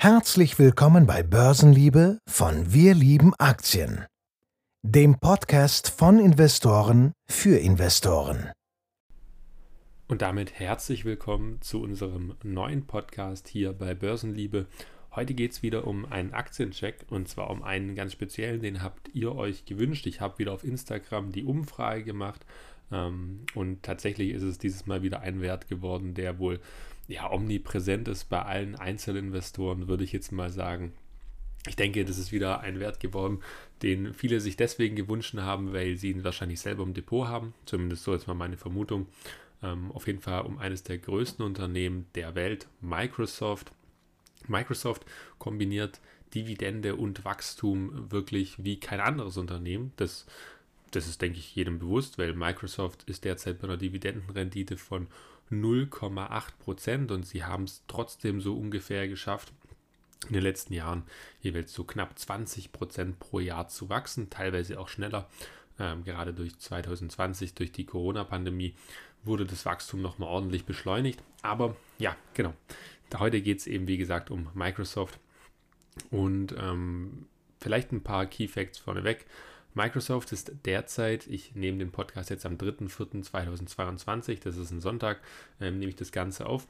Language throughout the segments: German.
Herzlich willkommen bei Börsenliebe von Wir lieben Aktien, dem Podcast von Investoren für Investoren. Und damit herzlich willkommen zu unserem neuen Podcast hier bei Börsenliebe. Heute geht es wieder um einen Aktiencheck und zwar um einen ganz speziellen, den habt ihr euch gewünscht. Ich habe wieder auf Instagram die Umfrage gemacht ähm, und tatsächlich ist es dieses Mal wieder ein Wert geworden, der wohl ja, omnipräsent ist bei allen Einzelinvestoren, würde ich jetzt mal sagen. Ich denke, das ist wieder ein Wert geworden, den viele sich deswegen gewünscht haben, weil sie ihn wahrscheinlich selber im Depot haben. Zumindest so ist mal meine Vermutung. Ähm, auf jeden Fall um eines der größten Unternehmen der Welt, Microsoft. Microsoft kombiniert Dividende und Wachstum wirklich wie kein anderes Unternehmen. Das, das ist, denke ich, jedem bewusst, weil Microsoft ist derzeit bei einer Dividendenrendite von 0,8 Prozent und sie haben es trotzdem so ungefähr geschafft, in den letzten Jahren jeweils so knapp 20 Prozent pro Jahr zu wachsen, teilweise auch schneller. Ähm, gerade durch 2020, durch die Corona-Pandemie, wurde das Wachstum nochmal ordentlich beschleunigt. Aber ja, genau. Heute geht es eben, wie gesagt, um Microsoft und ähm, vielleicht ein paar Key Facts vorneweg. Microsoft ist derzeit, ich nehme den Podcast jetzt am 3.4.2022, das ist ein Sonntag, ähm, nehme ich das Ganze auf.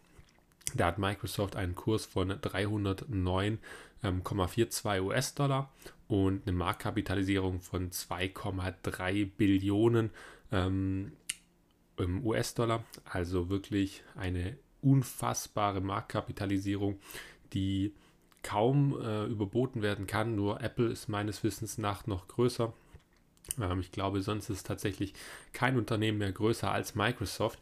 Da hat Microsoft einen Kurs von 309,42 ähm, US-Dollar und eine Marktkapitalisierung von 2,3 Billionen ähm, US-Dollar. Also wirklich eine unfassbare Marktkapitalisierung, die kaum äh, überboten werden kann. Nur Apple ist meines Wissens nach noch größer. Ähm, ich glaube, sonst ist tatsächlich kein Unternehmen mehr größer als Microsoft.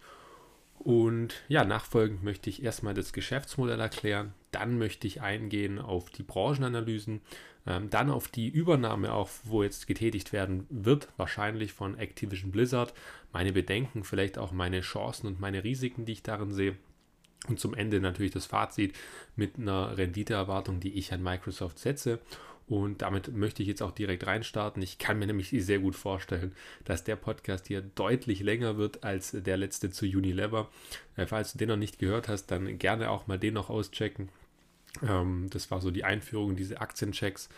Und ja, nachfolgend möchte ich erstmal das Geschäftsmodell erklären, dann möchte ich eingehen auf die Branchenanalysen, ähm, dann auf die Übernahme, auch wo jetzt getätigt werden wird, wahrscheinlich von Activision Blizzard, meine Bedenken, vielleicht auch meine Chancen und meine Risiken, die ich darin sehe. Und zum Ende natürlich das Fazit mit einer Renditeerwartung, die ich an Microsoft setze. Und damit möchte ich jetzt auch direkt reinstarten. Ich kann mir nämlich sehr gut vorstellen, dass der Podcast hier deutlich länger wird als der letzte zu Unilever. Äh, falls du den noch nicht gehört hast, dann gerne auch mal den noch auschecken. Ähm, das war so die Einführung in diese Aktienchecks.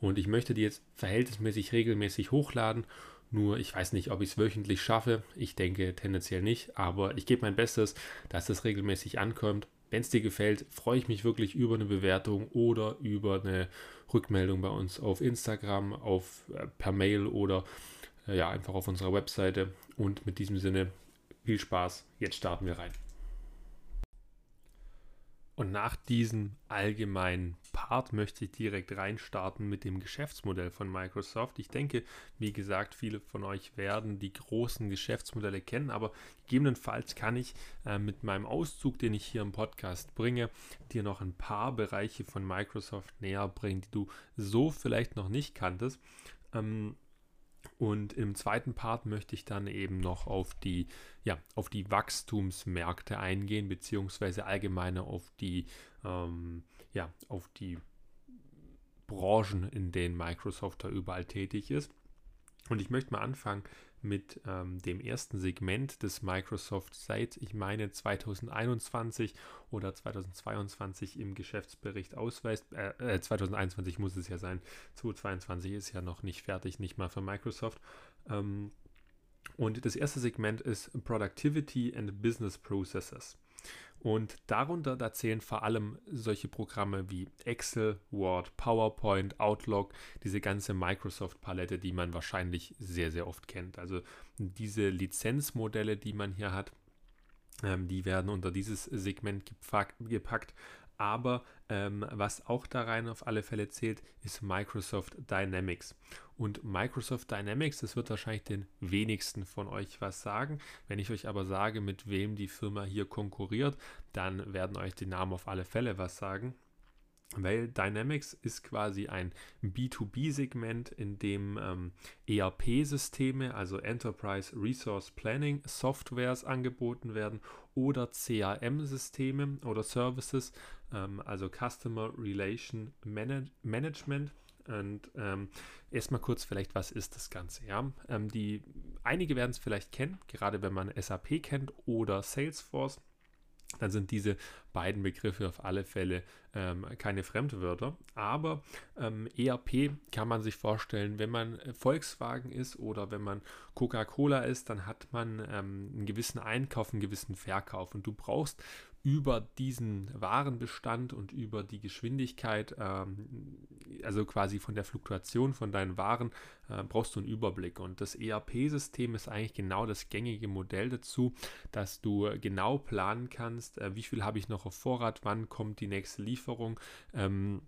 Und ich möchte die jetzt verhältnismäßig regelmäßig hochladen. Nur ich weiß nicht, ob ich es wöchentlich schaffe. Ich denke tendenziell nicht, aber ich gebe mein Bestes, dass es regelmäßig ankommt. Wenn es dir gefällt, freue ich mich wirklich über eine Bewertung oder über eine Rückmeldung bei uns auf Instagram, auf, äh, per Mail oder äh, ja, einfach auf unserer Webseite. Und mit diesem Sinne viel Spaß. Jetzt starten wir rein. Und nach diesem allgemeinen Part möchte ich direkt reinstarten mit dem Geschäftsmodell von Microsoft. Ich denke, wie gesagt, viele von euch werden die großen Geschäftsmodelle kennen, aber gegebenenfalls kann ich äh, mit meinem Auszug, den ich hier im Podcast bringe, dir noch ein paar Bereiche von Microsoft näher bringen, die du so vielleicht noch nicht kanntest. Ähm, und im zweiten Part möchte ich dann eben noch auf die, ja, auf die Wachstumsmärkte eingehen, beziehungsweise allgemeiner auf die, ähm, ja, auf die Branchen, in denen Microsoft da überall tätig ist. Und ich möchte mal anfangen mit ähm, dem ersten Segment des Microsoft seit, ich meine, 2021 oder 2022 im Geschäftsbericht ausweist. Äh, 2021 äh, muss es ja sein. 2022 ist ja noch nicht fertig, nicht mal für Microsoft. Ähm, und das erste Segment ist Productivity and Business Processes. Und darunter, da zählen vor allem solche Programme wie Excel, Word, PowerPoint, Outlook, diese ganze Microsoft-Palette, die man wahrscheinlich sehr, sehr oft kennt. Also diese Lizenzmodelle, die man hier hat, ähm, die werden unter dieses Segment gepackt. Aber ähm, was auch da rein auf alle Fälle zählt, ist Microsoft Dynamics. Und Microsoft Dynamics, das wird wahrscheinlich den wenigsten von euch was sagen. Wenn ich euch aber sage, mit wem die Firma hier konkurriert, dann werden euch die Namen auf alle Fälle was sagen. Weil Dynamics ist quasi ein B2B-Segment, in dem ähm, ERP-Systeme, also Enterprise Resource Planning Softwares angeboten werden oder CRM-Systeme oder Services, ähm, also Customer Relation Manage Management. Und ähm, erstmal kurz vielleicht, was ist das Ganze? Ja, ähm, die, einige werden es vielleicht kennen, gerade wenn man SAP kennt oder Salesforce. Dann sind diese beiden Begriffe auf alle Fälle ähm, keine Fremdwörter. Aber ähm, ERP kann man sich vorstellen, wenn man Volkswagen ist oder wenn man Coca-Cola ist, dann hat man ähm, einen gewissen Einkauf, einen gewissen Verkauf. Und du brauchst über diesen Warenbestand und über die Geschwindigkeit, ähm, also quasi von der Fluktuation von deinen Waren, äh, brauchst du einen Überblick. Und das ERP-System ist eigentlich genau das gängige Modell dazu, dass du genau planen kannst, äh, wie viel habe ich noch auf Vorrat, wann kommt die nächste Lieferung. Ähm,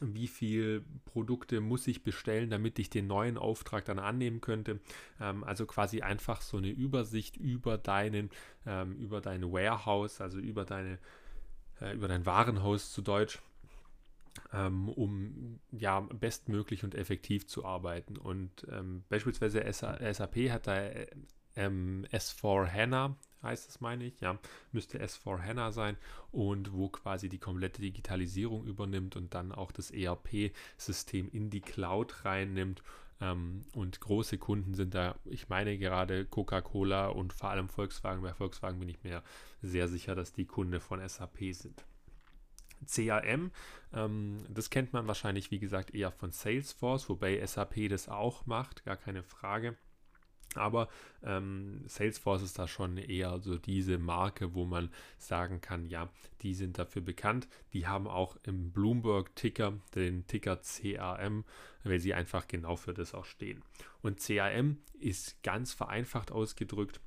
wie viel Produkte muss ich bestellen, damit ich den neuen Auftrag dann annehmen könnte. Ähm, also quasi einfach so eine Übersicht über deinen, ähm, über dein Warehouse, also über deine, äh, über dein Warenhaus zu Deutsch, ähm, um ja bestmöglich und effektiv zu arbeiten. Und ähm, beispielsweise SAP hat da ähm, S4 HANA heißt es, meine ich, ja, müsste S4 HANA sein und wo quasi die komplette Digitalisierung übernimmt und dann auch das ERP-System in die Cloud reinnimmt. Ähm, und große Kunden sind da, ich meine gerade Coca-Cola und vor allem Volkswagen. Bei Volkswagen bin ich mir sehr sicher, dass die Kunde von SAP sind. CRM, ähm, das kennt man wahrscheinlich, wie gesagt, eher von Salesforce, wobei SAP das auch macht, gar keine Frage. Aber ähm, Salesforce ist da schon eher so diese Marke, wo man sagen kann, ja, die sind dafür bekannt. Die haben auch im Bloomberg-Ticker den Ticker CRM, weil sie einfach genau für das auch stehen. Und CRM ist ganz vereinfacht ausgedrückt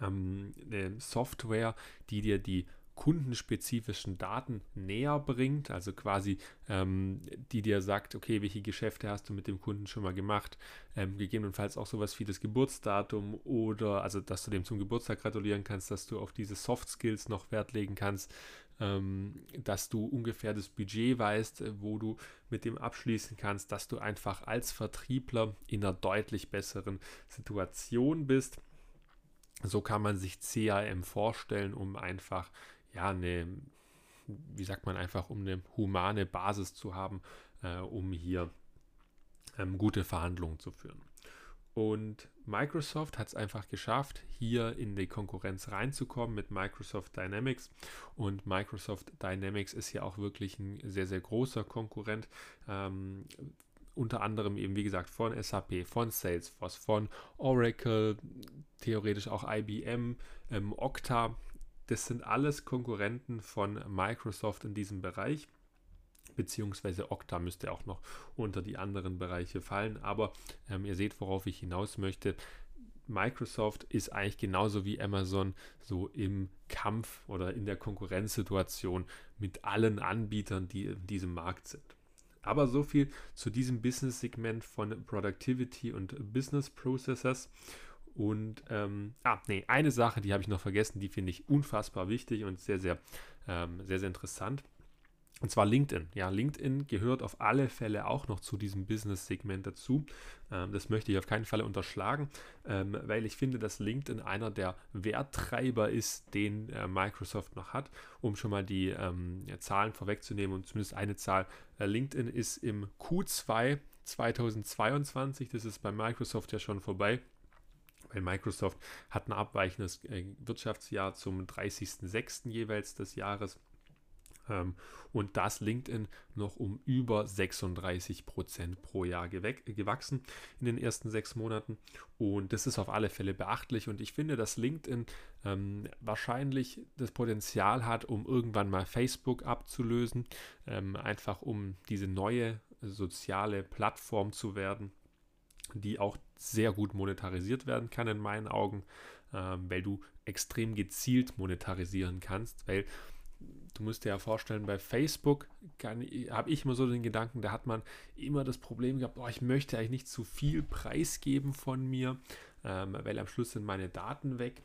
ähm, eine Software, die dir die kundenspezifischen Daten näher bringt, also quasi ähm, die dir sagt, okay, welche Geschäfte hast du mit dem Kunden schon mal gemacht, ähm, gegebenenfalls auch sowas wie das Geburtsdatum oder also, dass du dem zum Geburtstag gratulieren kannst, dass du auf diese Soft Skills noch Wert legen kannst, ähm, dass du ungefähr das Budget weißt, äh, wo du mit dem abschließen kannst, dass du einfach als Vertriebler in einer deutlich besseren Situation bist. So kann man sich CRM vorstellen, um einfach ja, eine, wie sagt man einfach, um eine humane Basis zu haben, äh, um hier ähm, gute Verhandlungen zu führen. Und Microsoft hat es einfach geschafft, hier in die Konkurrenz reinzukommen mit Microsoft Dynamics. Und Microsoft Dynamics ist ja auch wirklich ein sehr, sehr großer Konkurrent. Ähm, unter anderem eben, wie gesagt, von SAP, von Salesforce, von Oracle, theoretisch auch IBM, ähm, Okta das sind alles Konkurrenten von Microsoft in diesem Bereich. Beziehungsweise Okta müsste auch noch unter die anderen Bereiche fallen. Aber ähm, ihr seht, worauf ich hinaus möchte. Microsoft ist eigentlich genauso wie Amazon so im Kampf oder in der Konkurrenzsituation mit allen Anbietern, die in diesem Markt sind. Aber so viel zu diesem Business-Segment von Productivity und Business Processes. Und ähm, ah, nee, eine Sache, die habe ich noch vergessen, die finde ich unfassbar wichtig und sehr, sehr, ähm, sehr, sehr interessant. Und zwar LinkedIn. Ja, LinkedIn gehört auf alle Fälle auch noch zu diesem Business-Segment dazu. Ähm, das möchte ich auf keinen Fall unterschlagen, ähm, weil ich finde, dass LinkedIn einer der Werttreiber ist, den äh, Microsoft noch hat. Um schon mal die ähm, Zahlen vorwegzunehmen und zumindest eine Zahl. Äh, LinkedIn ist im Q2 2022, das ist bei Microsoft ja schon vorbei, weil Microsoft hat ein abweichendes äh, Wirtschaftsjahr zum 30.06. jeweils des Jahres. Ähm, und das LinkedIn noch um über 36 Prozent pro Jahr gewachsen in den ersten sechs Monaten. Und das ist auf alle Fälle beachtlich. Und ich finde, dass LinkedIn ähm, wahrscheinlich das Potenzial hat, um irgendwann mal Facebook abzulösen, ähm, einfach um diese neue soziale Plattform zu werden die auch sehr gut monetarisiert werden kann in meinen Augen, ähm, weil du extrem gezielt monetarisieren kannst, weil du musst dir ja vorstellen, bei Facebook habe ich immer so den Gedanken, da hat man immer das Problem gehabt, oh, ich möchte eigentlich nicht zu viel preisgeben von mir, ähm, weil am Schluss sind meine Daten weg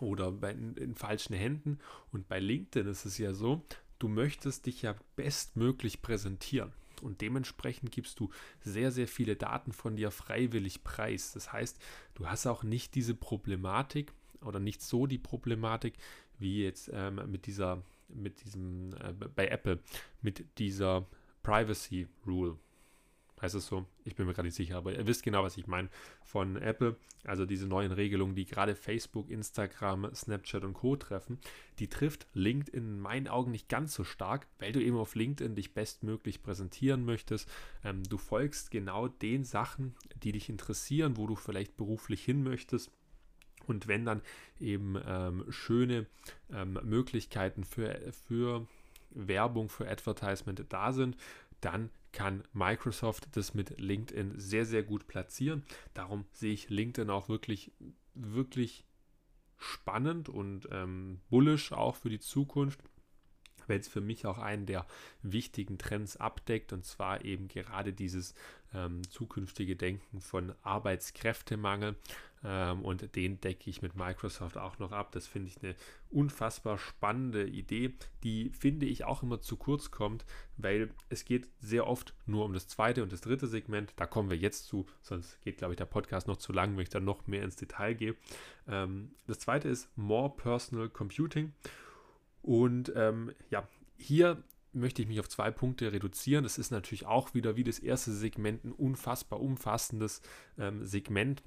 oder bei, in, in falschen Händen. Und bei LinkedIn ist es ja so, du möchtest dich ja bestmöglich präsentieren. Und dementsprechend gibst du sehr, sehr viele Daten von dir freiwillig preis. Das heißt, du hast auch nicht diese Problematik oder nicht so die Problematik wie jetzt ähm, mit dieser, mit diesem, äh, bei Apple, mit dieser Privacy Rule. Heißt es so? Ich bin mir gerade nicht sicher, aber ihr wisst genau, was ich meine von Apple. Also diese neuen Regelungen, die gerade Facebook, Instagram, Snapchat und Co. treffen, die trifft LinkedIn in meinen Augen nicht ganz so stark, weil du eben auf LinkedIn dich bestmöglich präsentieren möchtest. Ähm, du folgst genau den Sachen, die dich interessieren, wo du vielleicht beruflich hin möchtest. Und wenn dann eben ähm, schöne ähm, Möglichkeiten für, für Werbung, für Advertisement da sind, dann kann Microsoft das mit LinkedIn sehr, sehr gut platzieren. Darum sehe ich LinkedIn auch wirklich, wirklich spannend und ähm, bullish auch für die Zukunft weil es für mich auch einen der wichtigen Trends abdeckt und zwar eben gerade dieses ähm, zukünftige Denken von Arbeitskräftemangel ähm, und den decke ich mit Microsoft auch noch ab. Das finde ich eine unfassbar spannende Idee, die finde ich auch immer zu kurz kommt, weil es geht sehr oft nur um das zweite und das dritte Segment. Da kommen wir jetzt zu, sonst geht, glaube ich, der Podcast noch zu lang, wenn ich dann noch mehr ins Detail gehe. Ähm, das zweite ist More Personal Computing. Und ähm, ja, hier möchte ich mich auf zwei Punkte reduzieren. Es ist natürlich auch wieder wie das erste Segment ein unfassbar umfassendes ähm, Segment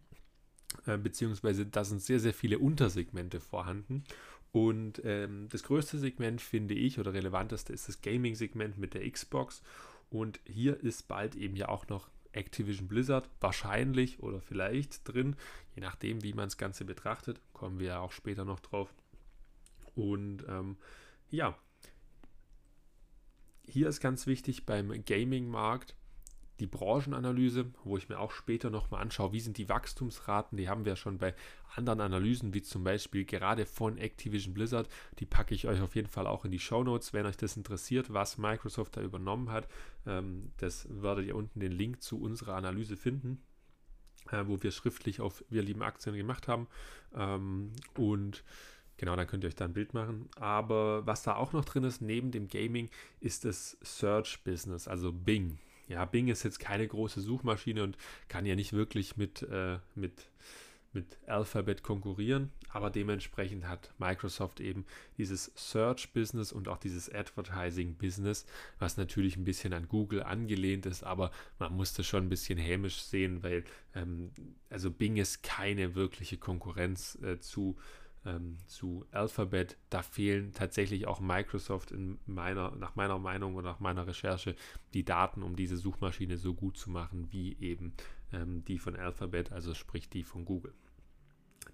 äh, beziehungsweise da sind sehr, sehr viele Untersegmente vorhanden. Und ähm, das größte Segment finde ich oder relevanteste ist das Gaming-Segment mit der Xbox. Und hier ist bald eben ja auch noch Activision Blizzard wahrscheinlich oder vielleicht drin, je nachdem, wie man das Ganze betrachtet. Kommen wir ja auch später noch drauf. Und ähm, ja, hier ist ganz wichtig beim Gaming-Markt die Branchenanalyse, wo ich mir auch später nochmal anschaue, wie sind die Wachstumsraten, die haben wir schon bei anderen Analysen, wie zum Beispiel gerade von Activision Blizzard, die packe ich euch auf jeden Fall auch in die Show Notes, wenn euch das interessiert, was Microsoft da übernommen hat. Ähm, das werdet ihr unten den Link zu unserer Analyse finden, äh, wo wir schriftlich auf Wir lieben Aktien gemacht haben. Ähm, und Genau, dann könnt ihr euch da ein Bild machen. Aber was da auch noch drin ist, neben dem Gaming, ist das Search-Business, also Bing. Ja, Bing ist jetzt keine große Suchmaschine und kann ja nicht wirklich mit, äh, mit, mit Alphabet konkurrieren, aber dementsprechend hat Microsoft eben dieses Search-Business und auch dieses Advertising-Business, was natürlich ein bisschen an Google angelehnt ist, aber man muss das schon ein bisschen hämisch sehen, weil ähm, also Bing ist keine wirkliche Konkurrenz äh, zu ähm, zu Alphabet. Da fehlen tatsächlich auch Microsoft in meiner, nach meiner Meinung und nach meiner Recherche die Daten, um diese Suchmaschine so gut zu machen wie eben ähm, die von Alphabet, also sprich die von Google.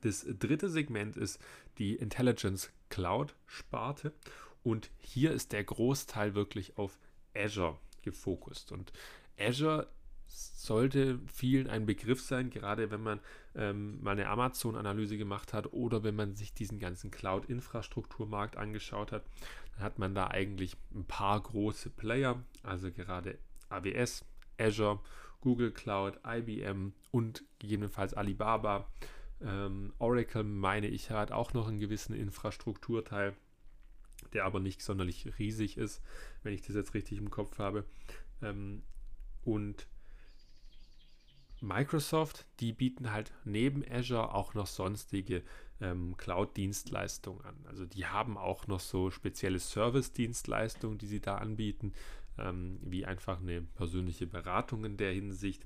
Das dritte Segment ist die Intelligence Cloud Sparte und hier ist der Großteil wirklich auf Azure gefokust und Azure sollte vielen ein Begriff sein, gerade wenn man ähm, mal eine Amazon-Analyse gemacht hat oder wenn man sich diesen ganzen Cloud-Infrastrukturmarkt angeschaut hat, dann hat man da eigentlich ein paar große Player, also gerade AWS, Azure, Google Cloud, IBM und gegebenenfalls Alibaba. Ähm, Oracle, meine ich, hat auch noch einen gewissen Infrastrukturteil, der aber nicht sonderlich riesig ist, wenn ich das jetzt richtig im Kopf habe. Ähm, und Microsoft, die bieten halt neben Azure auch noch sonstige ähm, Cloud-Dienstleistungen an. Also die haben auch noch so spezielle Service-Dienstleistungen, die sie da anbieten, ähm, wie einfach eine persönliche Beratung in der Hinsicht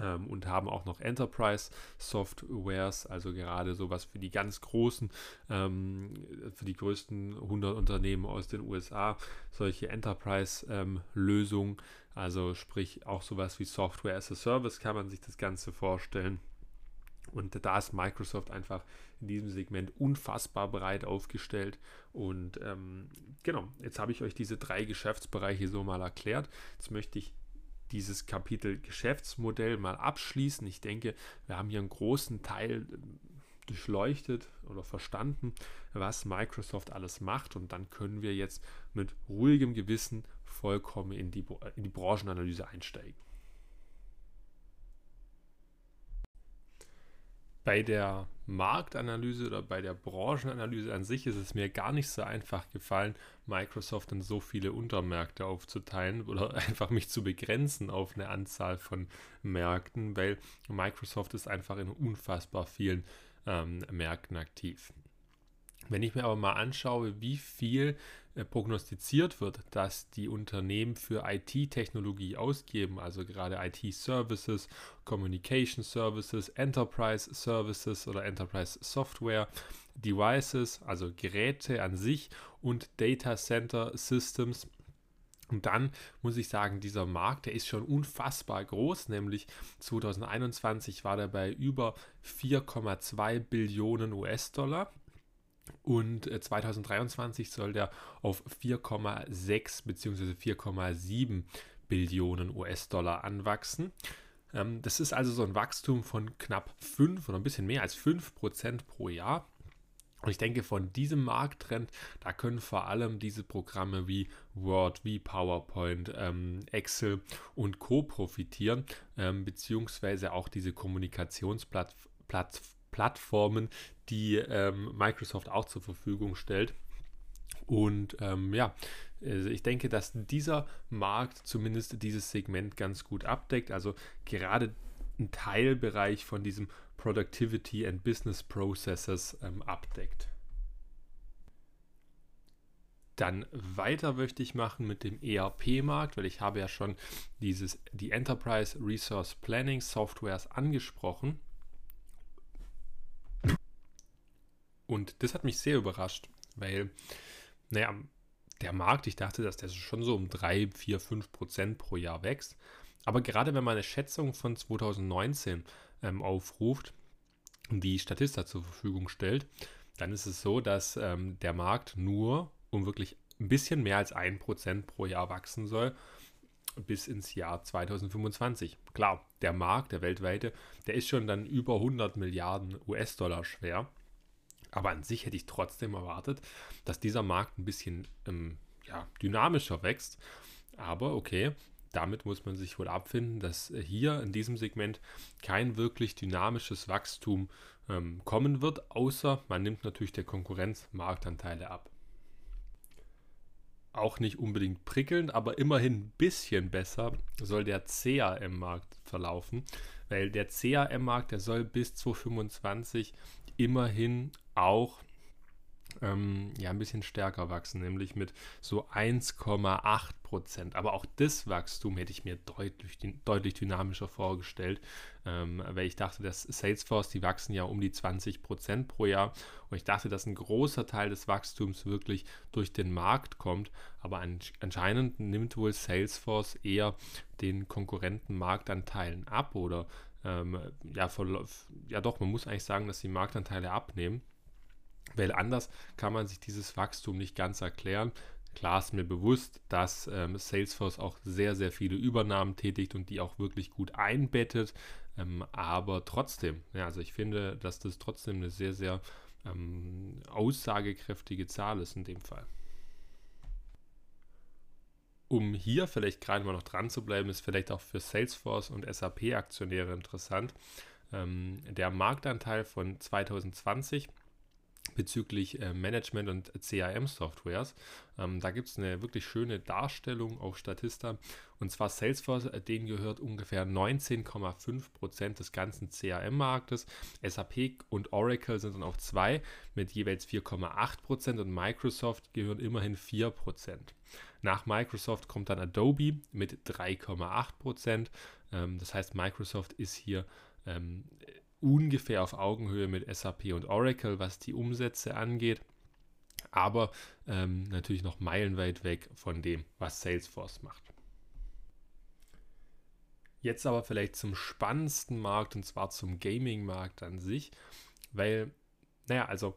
ähm, und haben auch noch Enterprise Softwares, also gerade sowas für die ganz großen, ähm, für die größten 100 Unternehmen aus den USA, solche Enterprise-Lösungen, ähm, also sprich auch sowas wie Software as a Service kann man sich das Ganze vorstellen. Und da ist Microsoft einfach in diesem Segment unfassbar breit aufgestellt. Und ähm, genau, jetzt habe ich euch diese drei Geschäftsbereiche so mal erklärt. Jetzt möchte ich dieses Kapitel Geschäftsmodell mal abschließen. Ich denke, wir haben hier einen großen Teil ähm, durchleuchtet oder verstanden, was Microsoft alles macht und dann können wir jetzt mit ruhigem Gewissen vollkommen in die, in die Branchenanalyse einsteigen. Bei der Marktanalyse oder bei der Branchenanalyse an sich ist es mir gar nicht so einfach gefallen, Microsoft in so viele Untermärkte aufzuteilen oder einfach mich zu begrenzen auf eine Anzahl von Märkten, weil Microsoft ist einfach in unfassbar vielen ähm, Märkten aktiv. Wenn ich mir aber mal anschaue, wie viel prognostiziert wird, dass die Unternehmen für IT-Technologie ausgeben, also gerade IT-Services, Communication Services, Enterprise Services oder Enterprise Software, Devices, also Geräte an sich und Data Center Systems. Und dann muss ich sagen, dieser Markt, der ist schon unfassbar groß, nämlich 2021 war der bei über 4,2 Billionen US-Dollar und 2023 äh, soll der auf 4,6 bzw. 4,7 Billionen US-Dollar anwachsen. Ähm, das ist also so ein Wachstum von knapp 5 oder ein bisschen mehr als 5 Prozent pro Jahr. Und ich denke, von diesem Markttrend, da können vor allem diese Programme wie Word, wie PowerPoint, ähm, Excel und Co. profitieren, ähm, beziehungsweise auch diese Kommunikationsplattformen Plattformen, die ähm, Microsoft auch zur Verfügung stellt. Und ähm, ja, also ich denke, dass dieser Markt zumindest dieses Segment ganz gut abdeckt. Also gerade ein Teilbereich von diesem Productivity and Business Processes ähm, abdeckt. Dann weiter möchte ich machen mit dem ERP-Markt, weil ich habe ja schon dieses, die Enterprise Resource Planning Softwares angesprochen. Und das hat mich sehr überrascht, weil, naja, der Markt, ich dachte, dass der schon so um 3, 4, 5 Prozent pro Jahr wächst. Aber gerade wenn man eine Schätzung von 2019 ähm, aufruft, die Statista zur Verfügung stellt, dann ist es so, dass ähm, der Markt nur um wirklich ein bisschen mehr als 1% pro Jahr wachsen soll bis ins Jahr 2025. Klar, der Markt, der weltweite, der ist schon dann über 100 Milliarden US-Dollar schwer. Aber an sich hätte ich trotzdem erwartet, dass dieser Markt ein bisschen ähm, ja, dynamischer wächst. Aber okay, damit muss man sich wohl abfinden, dass hier in diesem Segment kein wirklich dynamisches Wachstum ähm, kommen wird, außer man nimmt natürlich der Konkurrenz Marktanteile ab. Auch nicht unbedingt prickelnd, aber immerhin ein bisschen besser soll der CAM-Markt verlaufen, weil der CAM-Markt, der soll bis 2025 immerhin auch ähm, ja, ein bisschen stärker wachsen, nämlich mit so 1,8 Prozent. Aber auch das Wachstum hätte ich mir deutlich, deutlich dynamischer vorgestellt, ähm, weil ich dachte, dass Salesforce, die wachsen ja um die 20 Prozent pro Jahr. Und ich dachte, dass ein großer Teil des Wachstums wirklich durch den Markt kommt, aber an, anscheinend nimmt wohl Salesforce eher den Konkurrenten Marktanteilen ab oder ähm, ja, ja doch, man muss eigentlich sagen, dass die Marktanteile abnehmen. Weil anders kann man sich dieses Wachstum nicht ganz erklären. Klar ist mir bewusst, dass ähm, Salesforce auch sehr, sehr viele Übernahmen tätigt und die auch wirklich gut einbettet. Ähm, aber trotzdem, ja, also ich finde, dass das trotzdem eine sehr, sehr ähm, aussagekräftige Zahl ist in dem Fall. Um hier vielleicht gerade mal noch dran zu bleiben, ist vielleicht auch für Salesforce und SAP-Aktionäre interessant. Ähm, der Marktanteil von 2020 bezüglich äh, Management und CRM-Softwares. Ähm, da gibt es eine wirklich schöne Darstellung auf Statista. Und zwar Salesforce, äh, denen gehört ungefähr 19,5% des ganzen CRM-Marktes. SAP und Oracle sind dann auf zwei mit jeweils 4,8% und Microsoft gehören immerhin 4%. Nach Microsoft kommt dann Adobe mit 3,8%. Ähm, das heißt, Microsoft ist hier ähm, ungefähr auf Augenhöhe mit SAP und Oracle, was die Umsätze angeht, aber ähm, natürlich noch meilenweit weg von dem, was Salesforce macht. Jetzt aber vielleicht zum spannendsten Markt und zwar zum Gaming-Markt an sich, weil, naja, also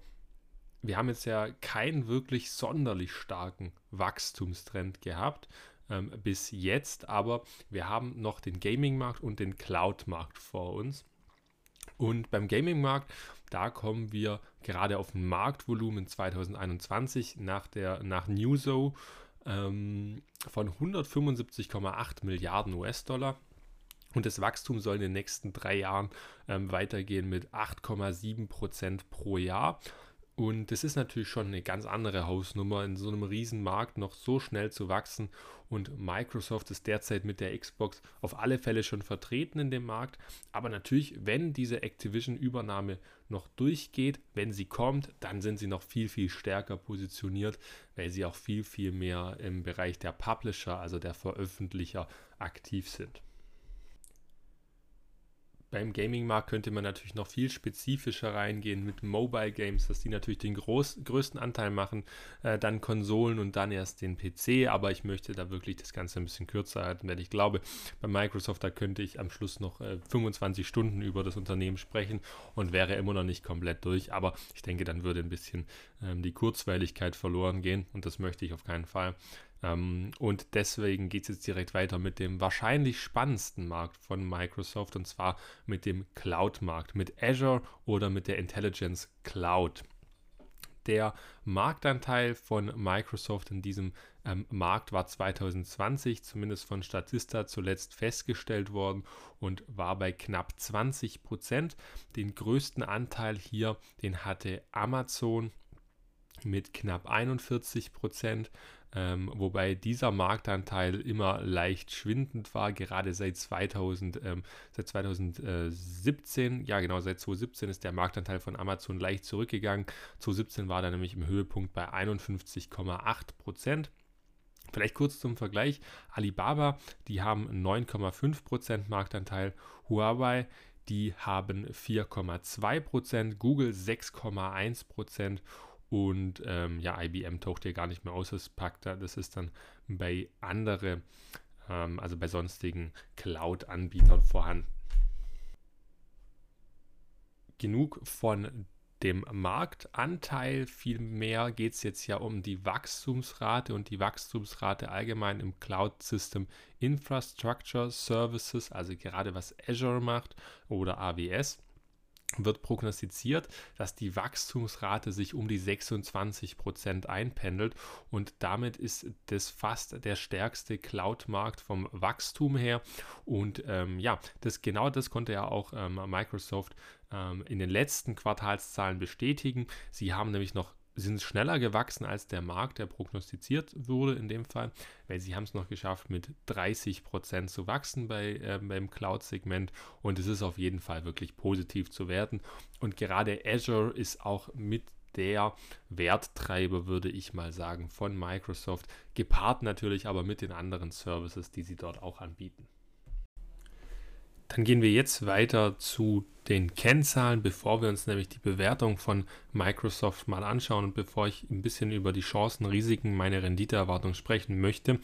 wir haben jetzt ja keinen wirklich sonderlich starken Wachstumstrend gehabt ähm, bis jetzt, aber wir haben noch den Gaming-Markt und den Cloud-Markt vor uns. Und beim Gaming-Markt, da kommen wir gerade auf ein Marktvolumen 2021 nach, der, nach Newso ähm, von 175,8 Milliarden US-Dollar. Und das Wachstum soll in den nächsten drei Jahren ähm, weitergehen mit 8,7 Prozent pro Jahr. Und das ist natürlich schon eine ganz andere Hausnummer, in so einem Riesenmarkt noch so schnell zu wachsen. Und Microsoft ist derzeit mit der Xbox auf alle Fälle schon vertreten in dem Markt. Aber natürlich, wenn diese Activision-Übernahme noch durchgeht, wenn sie kommt, dann sind sie noch viel, viel stärker positioniert, weil sie auch viel, viel mehr im Bereich der Publisher, also der Veröffentlicher, aktiv sind. Beim Gaming-Markt könnte man natürlich noch viel spezifischer reingehen mit Mobile Games, dass die natürlich den groß, größten Anteil machen, äh, dann Konsolen und dann erst den PC. Aber ich möchte da wirklich das Ganze ein bisschen kürzer halten, denn ich glaube, bei Microsoft, da könnte ich am Schluss noch äh, 25 Stunden über das Unternehmen sprechen und wäre immer noch nicht komplett durch. Aber ich denke, dann würde ein bisschen ähm, die Kurzweiligkeit verloren gehen und das möchte ich auf keinen Fall. Ähm, und deswegen geht es jetzt direkt weiter mit dem wahrscheinlich spannendsten Markt von Microsoft und zwar mit dem Cloud-Markt, mit Azure oder mit der Intelligence Cloud. Der Marktanteil von Microsoft in diesem ähm, Markt war 2020 zumindest von Statista zuletzt festgestellt worden und war bei knapp 20 Prozent. Den größten Anteil hier, den hatte Amazon mit knapp 41 Prozent ähm, wobei dieser Marktanteil immer leicht schwindend war, gerade seit 2000, ähm, seit 2017, ja genau, seit 2017 ist der Marktanteil von Amazon leicht zurückgegangen. 2017 war er nämlich im Höhepunkt bei 51,8 Prozent. Vielleicht kurz zum Vergleich. Alibaba, die haben 9,5% Marktanteil. Huawei, die haben 4,2%. Google 6,1% und ähm, ja, IBM taucht hier gar nicht mehr aus, das packt da. Das ist dann bei anderen, ähm, also bei sonstigen Cloud-Anbietern vorhanden. Genug von dem Marktanteil. Vielmehr geht es jetzt ja um die Wachstumsrate und die Wachstumsrate allgemein im Cloud System Infrastructure Services, also gerade was Azure macht oder AWS wird prognostiziert, dass die Wachstumsrate sich um die 26 Prozent einpendelt und damit ist das fast der stärkste Cloud-Markt vom Wachstum her und ähm, ja, das genau das konnte ja auch ähm, Microsoft ähm, in den letzten Quartalszahlen bestätigen. Sie haben nämlich noch sind schneller gewachsen als der Markt, der prognostiziert wurde in dem Fall, weil sie haben es noch geschafft, mit 30 Prozent zu wachsen bei, äh, beim Cloud-Segment und es ist auf jeden Fall wirklich positiv zu werden. Und gerade Azure ist auch mit der Werttreiber, würde ich mal sagen, von Microsoft, gepaart natürlich aber mit den anderen Services, die sie dort auch anbieten. Dann gehen wir jetzt weiter zu den Kennzahlen, bevor wir uns nämlich die Bewertung von Microsoft mal anschauen und bevor ich ein bisschen über die Chancen, Risiken, meine Renditeerwartung sprechen möchte.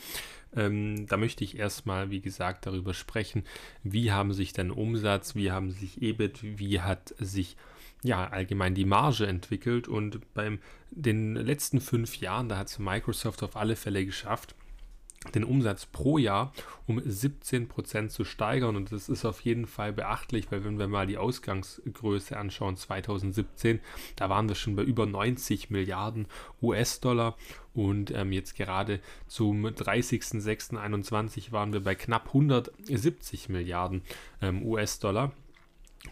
Ähm, da möchte ich erstmal, wie gesagt, darüber sprechen, wie haben sich denn Umsatz, wie haben sich EBIT, wie hat sich ja, allgemein die Marge entwickelt und beim den letzten fünf Jahren, da hat es Microsoft auf alle Fälle geschafft, den Umsatz pro Jahr um 17% zu steigern. Und das ist auf jeden Fall beachtlich, weil wenn wir mal die Ausgangsgröße anschauen, 2017, da waren wir schon bei über 90 Milliarden US-Dollar. Und ähm, jetzt gerade zum 30.06.21 waren wir bei knapp 170 Milliarden ähm, US-Dollar.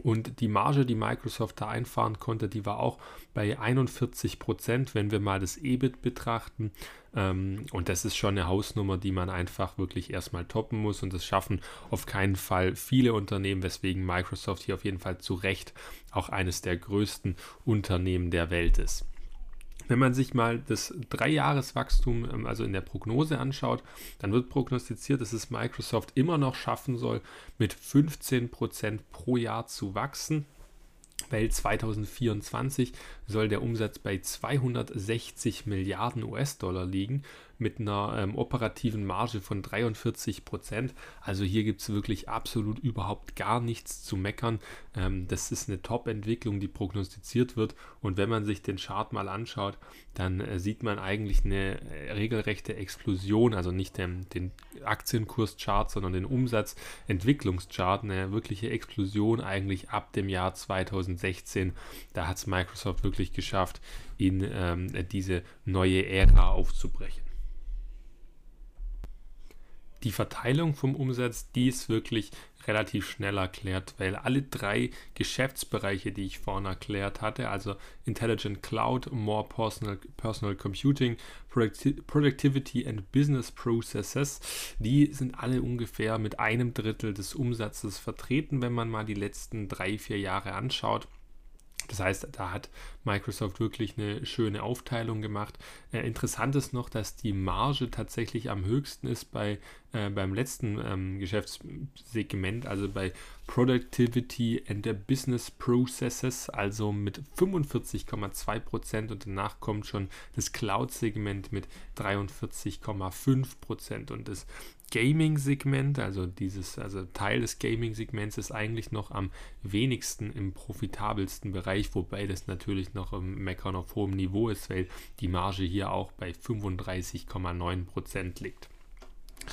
Und die Marge, die Microsoft da einfahren konnte, die war auch bei 41 Prozent, wenn wir mal das EBIT betrachten. Ähm, und das ist schon eine Hausnummer, die man einfach wirklich erstmal toppen muss. Und das schaffen auf keinen Fall viele Unternehmen, weswegen Microsoft hier auf jeden Fall zu Recht auch eines der größten Unternehmen der Welt ist. Wenn man sich mal das Dreijahreswachstum, ähm, also in der Prognose anschaut, dann wird prognostiziert, dass es Microsoft immer noch schaffen soll, mit 15% pro Jahr zu wachsen. Weil 2024 soll der Umsatz bei 260 Milliarden US-Dollar liegen mit einer ähm, operativen Marge von 43 Prozent. Also hier gibt es wirklich absolut überhaupt gar nichts zu meckern. Ähm, das ist eine Top-Entwicklung, die prognostiziert wird. Und wenn man sich den Chart mal anschaut, dann äh, sieht man eigentlich eine äh, regelrechte Explosion, also nicht den, den Aktienkurschart, sondern den Umsatzentwicklungschart, eine wirkliche Explosion eigentlich ab dem Jahr 2016. Da hat es Microsoft wirklich geschafft, in ähm, diese neue Ära aufzubrechen. Die Verteilung vom Umsatz, die ist wirklich relativ schnell erklärt, weil alle drei Geschäftsbereiche, die ich vorhin erklärt hatte, also Intelligent Cloud, More Personal, Personal Computing, Productivity and Business Processes, die sind alle ungefähr mit einem Drittel des Umsatzes vertreten, wenn man mal die letzten drei, vier Jahre anschaut. Das heißt, da hat Microsoft wirklich eine schöne Aufteilung gemacht. Äh, interessant ist noch, dass die Marge tatsächlich am höchsten ist bei, äh, beim letzten ähm, Geschäftssegment, also bei Productivity and Business Processes, also mit 45,2 Prozent und danach kommt schon das Cloud-Segment mit 43,5 Prozent und das Gaming-Segment, also dieses, also Teil des Gaming-Segments ist eigentlich noch am wenigsten im profitabelsten Bereich, wobei das natürlich noch im Meckern auf hohem Niveau ist, weil die Marge hier auch bei 35,9% liegt.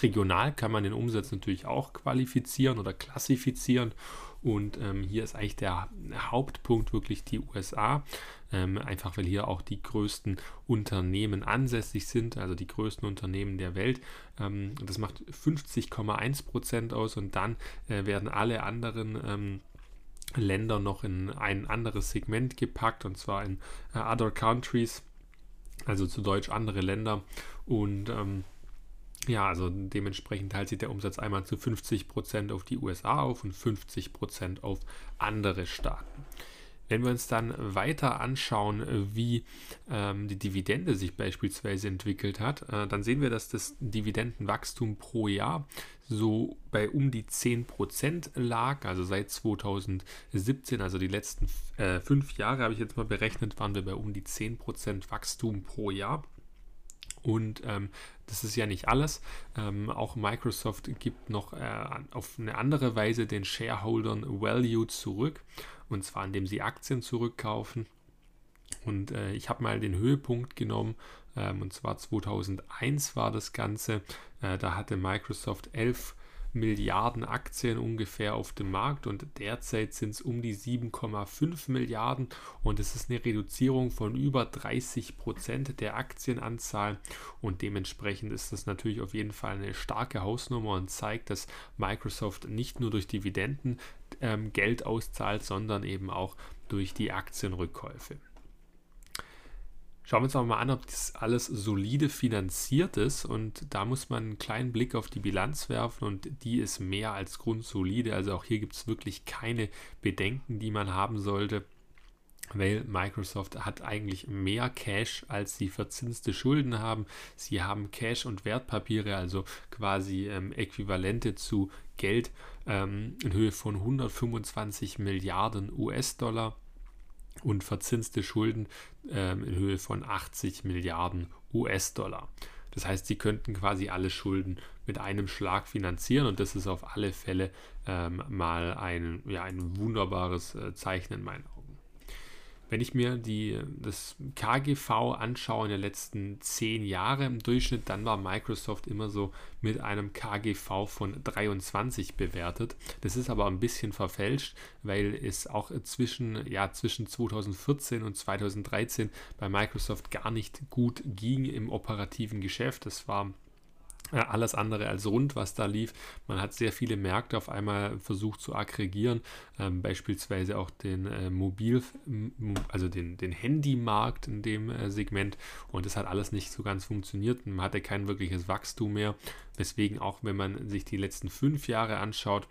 Regional kann man den Umsatz natürlich auch qualifizieren oder klassifizieren und ähm, hier ist eigentlich der Hauptpunkt wirklich die USA, ähm, einfach weil hier auch die größten Unternehmen ansässig sind, also die größten Unternehmen der Welt. Ähm, das macht 50,1 Prozent aus und dann äh, werden alle anderen ähm, Länder noch in ein anderes Segment gepackt und zwar in uh, Other Countries, also zu Deutsch andere Länder und ähm, ja, also dementsprechend teilt sich der Umsatz einmal zu 50% auf die USA auf und 50% auf andere Staaten. Wenn wir uns dann weiter anschauen, wie ähm, die Dividende sich beispielsweise entwickelt hat, äh, dann sehen wir, dass das Dividendenwachstum pro Jahr so bei um die 10% lag. Also seit 2017, also die letzten äh, fünf Jahre habe ich jetzt mal berechnet, waren wir bei um die 10% Wachstum pro Jahr. Und ähm, das ist ja nicht alles. Ähm, auch Microsoft gibt noch äh, auf eine andere Weise den Shareholdern Value zurück. Und zwar indem sie Aktien zurückkaufen. Und äh, ich habe mal den Höhepunkt genommen. Ähm, und zwar 2001 war das Ganze. Äh, da hatte Microsoft 11 Milliarden Aktien ungefähr auf dem Markt und derzeit sind es um die 7,5 Milliarden und es ist eine Reduzierung von über 30 Prozent der Aktienanzahl und dementsprechend ist das natürlich auf jeden Fall eine starke Hausnummer und zeigt, dass Microsoft nicht nur durch Dividenden ähm, Geld auszahlt, sondern eben auch durch die Aktienrückkäufe. Schauen wir uns aber mal an, ob das alles solide finanziert ist. Und da muss man einen kleinen Blick auf die Bilanz werfen und die ist mehr als grundsolide. Also auch hier gibt es wirklich keine Bedenken, die man haben sollte, weil Microsoft hat eigentlich mehr Cash, als sie verzinste Schulden haben. Sie haben Cash und Wertpapiere, also quasi ähm, Äquivalente zu Geld ähm, in Höhe von 125 Milliarden US-Dollar und verzinste Schulden ähm, in Höhe von 80 Milliarden US-Dollar. Das heißt, sie könnten quasi alle Schulden mit einem Schlag finanzieren und das ist auf alle Fälle ähm, mal ein, ja, ein wunderbares äh, Zeichen in meinen. Wenn ich mir die, das KGV anschaue in den letzten zehn Jahren im Durchschnitt, dann war Microsoft immer so mit einem KGV von 23 bewertet. Das ist aber ein bisschen verfälscht, weil es auch zwischen, ja, zwischen 2014 und 2013 bei Microsoft gar nicht gut ging im operativen Geschäft. Das war alles andere als rund, was da lief. Man hat sehr viele Märkte auf einmal versucht zu aggregieren, ähm, beispielsweise auch den äh, Mobil, also den, den Handymarkt in dem äh, Segment und das hat alles nicht so ganz funktioniert. Man hatte kein wirkliches Wachstum mehr, weswegen auch wenn man sich die letzten fünf Jahre anschaut,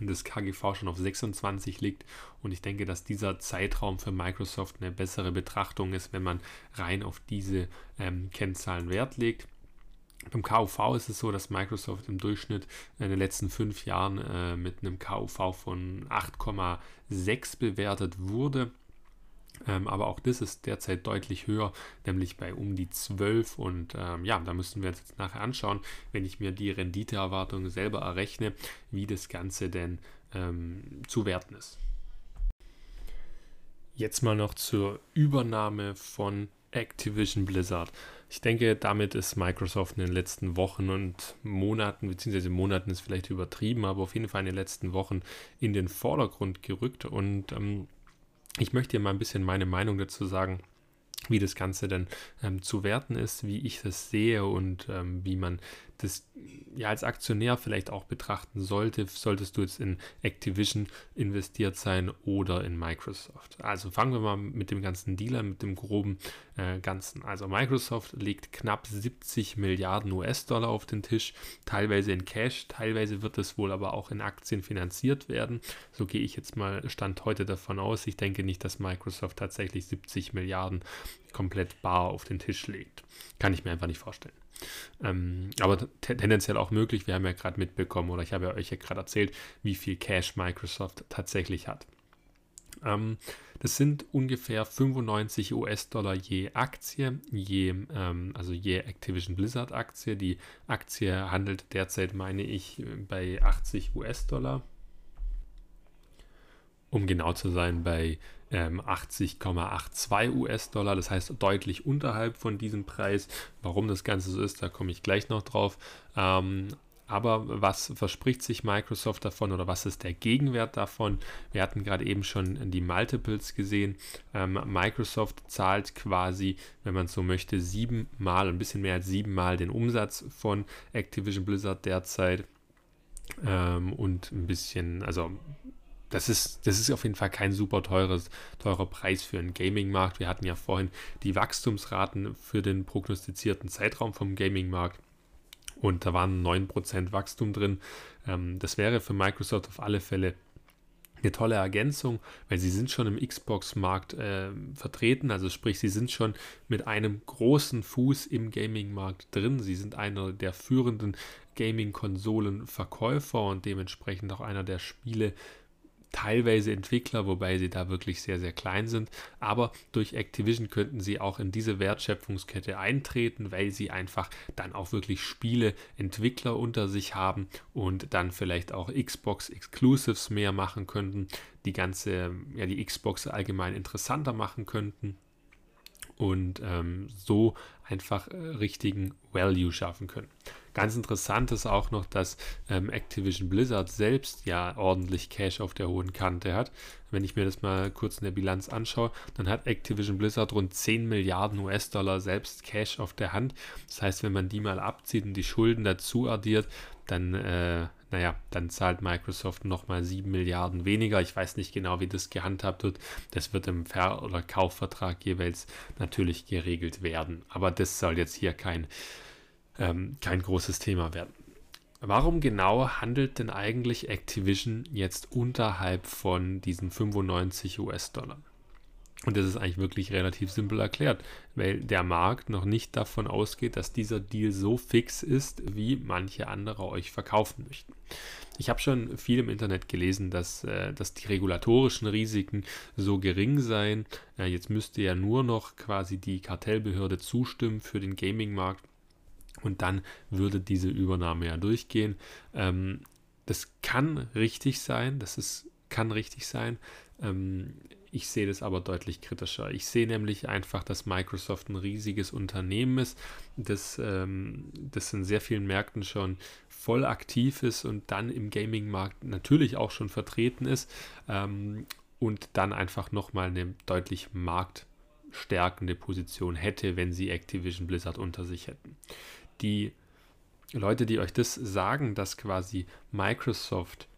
das KGV schon auf 26 liegt. Und ich denke, dass dieser Zeitraum für Microsoft eine bessere Betrachtung ist, wenn man rein auf diese ähm, Kennzahlen Wert legt. Beim KUV ist es so, dass Microsoft im Durchschnitt in den letzten fünf Jahren äh, mit einem KUV von 8,6 bewertet wurde. Ähm, aber auch das ist derzeit deutlich höher, nämlich bei um die 12. Und ähm, ja, da müssen wir uns jetzt nachher anschauen, wenn ich mir die Renditeerwartung selber errechne, wie das Ganze denn ähm, zu werten ist. Jetzt mal noch zur Übernahme von Activision Blizzard. Ich denke, damit ist Microsoft in den letzten Wochen und Monaten, beziehungsweise Monaten ist vielleicht übertrieben, aber auf jeden Fall in den letzten Wochen in den Vordergrund gerückt. Und ähm, ich möchte hier mal ein bisschen meine Meinung dazu sagen, wie das Ganze denn ähm, zu werten ist, wie ich das sehe und ähm, wie man das ja als Aktionär vielleicht auch betrachten sollte, solltest du jetzt in Activision investiert sein oder in Microsoft. Also fangen wir mal mit dem ganzen Dealer, mit dem groben äh, Ganzen. Also Microsoft legt knapp 70 Milliarden US-Dollar auf den Tisch, teilweise in Cash, teilweise wird es wohl aber auch in Aktien finanziert werden. So gehe ich jetzt mal Stand heute davon aus. Ich denke nicht, dass Microsoft tatsächlich 70 Milliarden komplett bar auf den Tisch legt. Kann ich mir einfach nicht vorstellen. Ähm, aber tendenziell auch möglich. Wir haben ja gerade mitbekommen oder ich habe ja euch ja gerade erzählt, wie viel Cash Microsoft tatsächlich hat. Ähm, das sind ungefähr 95 US-Dollar je Aktie, je, ähm, also je Activision Blizzard Aktie. Die Aktie handelt derzeit, meine ich, bei 80 US-Dollar. Um genau zu sein, bei 80,82 US-Dollar, das heißt deutlich unterhalb von diesem Preis. Warum das Ganze so ist, da komme ich gleich noch drauf. Ähm, aber was verspricht sich Microsoft davon oder was ist der Gegenwert davon? Wir hatten gerade eben schon die Multiples gesehen. Ähm, Microsoft zahlt quasi, wenn man so möchte, siebenmal, ein bisschen mehr als siebenmal den Umsatz von Activision Blizzard derzeit. Ähm, und ein bisschen, also das ist, das ist auf jeden Fall kein super teures, teurer Preis für einen Gaming-Markt. Wir hatten ja vorhin die Wachstumsraten für den prognostizierten Zeitraum vom Gaming-Markt und da waren 9% Wachstum drin. Ähm, das wäre für Microsoft auf alle Fälle eine tolle Ergänzung, weil sie sind schon im Xbox-Markt äh, vertreten, also sprich, sie sind schon mit einem großen Fuß im Gaming-Markt drin. Sie sind einer der führenden Gaming-Konsolen-Verkäufer und dementsprechend auch einer der Spiele, teilweise Entwickler, wobei sie da wirklich sehr, sehr klein sind. Aber durch Activision könnten sie auch in diese Wertschöpfungskette eintreten, weil sie einfach dann auch wirklich Spiele, Entwickler unter sich haben und dann vielleicht auch Xbox Exclusives mehr machen könnten, die ganze, ja, die Xbox allgemein interessanter machen könnten und ähm, so einfach äh, richtigen Value schaffen können. Ganz interessant ist auch noch, dass ähm, Activision Blizzard selbst ja ordentlich Cash auf der hohen Kante hat. Wenn ich mir das mal kurz in der Bilanz anschaue, dann hat Activision Blizzard rund 10 Milliarden US-Dollar selbst Cash auf der Hand. Das heißt, wenn man die mal abzieht und die Schulden dazu addiert, dann, äh, naja, dann zahlt Microsoft nochmal 7 Milliarden weniger. Ich weiß nicht genau, wie das gehandhabt wird. Das wird im Ver- oder Kaufvertrag jeweils natürlich geregelt werden. Aber das soll jetzt hier kein ähm, kein großes Thema werden. Warum genau handelt denn eigentlich Activision jetzt unterhalb von diesen 95 US-Dollar? Und das ist eigentlich wirklich relativ simpel erklärt, weil der Markt noch nicht davon ausgeht, dass dieser Deal so fix ist, wie manche andere euch verkaufen möchten. Ich habe schon viel im Internet gelesen, dass, äh, dass die regulatorischen Risiken so gering seien. Äh, jetzt müsste ja nur noch quasi die Kartellbehörde zustimmen für den Gaming-Markt und dann würde diese Übernahme ja durchgehen. Ähm, das kann richtig sein, das ist, kann richtig sein. Ähm, ich sehe das aber deutlich kritischer. Ich sehe nämlich einfach, dass Microsoft ein riesiges Unternehmen ist, das, ähm, das in sehr vielen Märkten schon voll aktiv ist und dann im Gaming-Markt natürlich auch schon vertreten ist ähm, und dann einfach nochmal eine deutlich marktstärkende Position hätte, wenn sie Activision Blizzard unter sich hätten die Leute, die euch das sagen, dass quasi Microsoft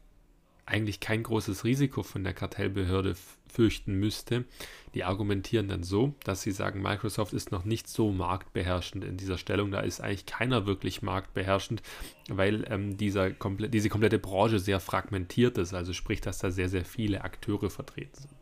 eigentlich kein großes Risiko von der Kartellbehörde fürchten müsste, die argumentieren dann so, dass sie sagen, Microsoft ist noch nicht so marktbeherrschend in dieser Stellung, da ist eigentlich keiner wirklich marktbeherrschend, weil ähm, dieser komple diese komplette Branche sehr fragmentiert ist, also sprich, dass da sehr, sehr viele Akteure vertreten sind.